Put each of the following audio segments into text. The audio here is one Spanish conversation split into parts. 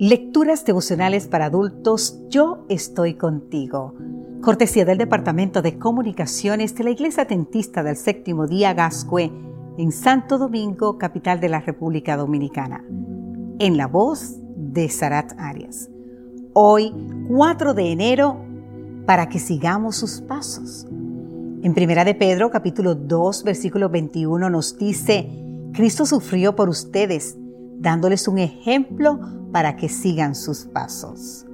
Lecturas devocionales para adultos, yo estoy contigo. Cortesía del Departamento de Comunicaciones de la Iglesia Atentista del Séptimo Día Gascue en Santo Domingo, capital de la República Dominicana. En la voz de Sarat Arias. Hoy, 4 de enero, para que sigamos sus pasos. En Primera de Pedro, capítulo 2, versículo 21 nos dice, Cristo sufrió por ustedes, dándoles un ejemplo para que sigan sus pasos.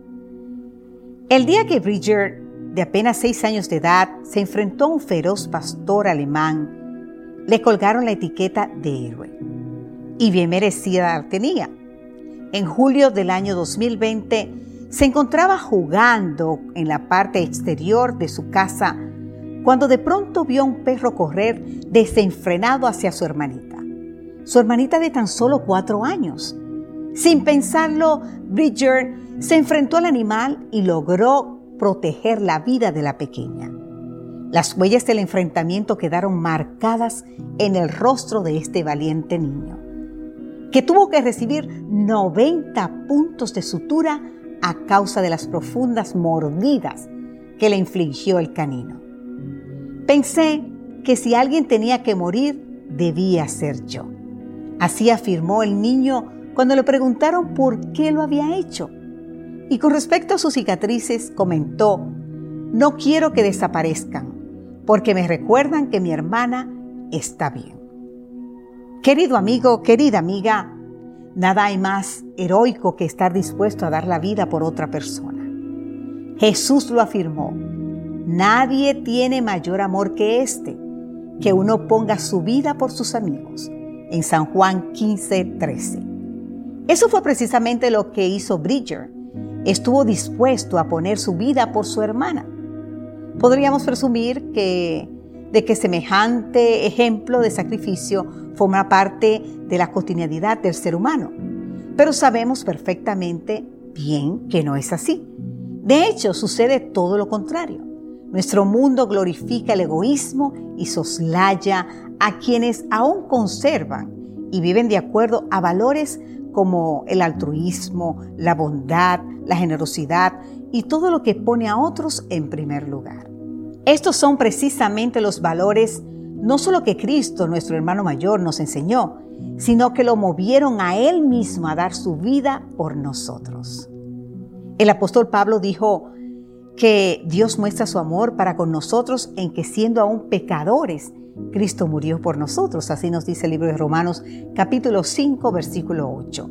El día que Bridger, de apenas seis años de edad, se enfrentó a un feroz pastor alemán, le colgaron la etiqueta de héroe. Y bien merecida la tenía. En julio del año 2020, se encontraba jugando en la parte exterior de su casa cuando de pronto vio a un perro correr desenfrenado hacia su hermanita. Su hermanita de tan solo cuatro años. Sin pensarlo, Bridger se enfrentó al animal y logró proteger la vida de la pequeña. Las huellas del enfrentamiento quedaron marcadas en el rostro de este valiente niño, que tuvo que recibir 90 puntos de sutura a causa de las profundas mordidas que le infligió el canino. Pensé que si alguien tenía que morir, debía ser yo. Así afirmó el niño cuando le preguntaron por qué lo había hecho. Y con respecto a sus cicatrices, comentó, no quiero que desaparezcan, porque me recuerdan que mi hermana está bien. Querido amigo, querida amiga, nada hay más heroico que estar dispuesto a dar la vida por otra persona. Jesús lo afirmó, nadie tiene mayor amor que este, que uno ponga su vida por sus amigos, en San Juan 15, 13. Eso fue precisamente lo que hizo Bridger. Estuvo dispuesto a poner su vida por su hermana. Podríamos presumir que, de que semejante ejemplo de sacrificio forma parte de la cotidianidad del ser humano. Pero sabemos perfectamente bien que no es así. De hecho, sucede todo lo contrario. Nuestro mundo glorifica el egoísmo y soslaya a quienes aún conservan y viven de acuerdo a valores como el altruismo, la bondad, la generosidad y todo lo que pone a otros en primer lugar. Estos son precisamente los valores no solo que Cristo, nuestro hermano mayor, nos enseñó, sino que lo movieron a Él mismo a dar su vida por nosotros. El apóstol Pablo dijo que Dios muestra su amor para con nosotros en que siendo aún pecadores, Cristo murió por nosotros, así nos dice el libro de Romanos capítulo 5 versículo 8.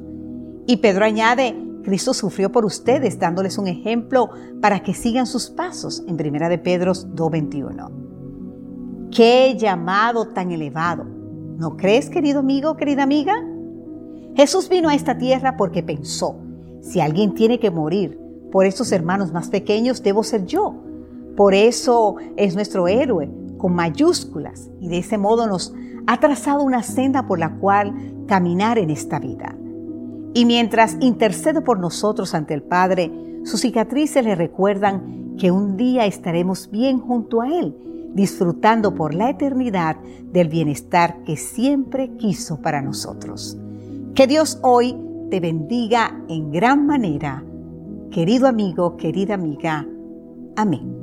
Y Pedro añade, Cristo sufrió por ustedes dándoles un ejemplo para que sigan sus pasos en primera de Pedro 2.21. ¡Qué llamado tan elevado! ¿No crees, querido amigo, querida amiga? Jesús vino a esta tierra porque pensó, si alguien tiene que morir por esos hermanos más pequeños, debo ser yo. Por eso es nuestro héroe, con mayúsculas y de ese modo nos ha trazado una senda por la cual caminar en esta vida. Y mientras intercede por nosotros ante el Padre, sus cicatrices le recuerdan que un día estaremos bien junto a Él, disfrutando por la eternidad del bienestar que siempre quiso para nosotros. Que Dios hoy te bendiga en gran manera. Querido amigo, querida amiga. Amén.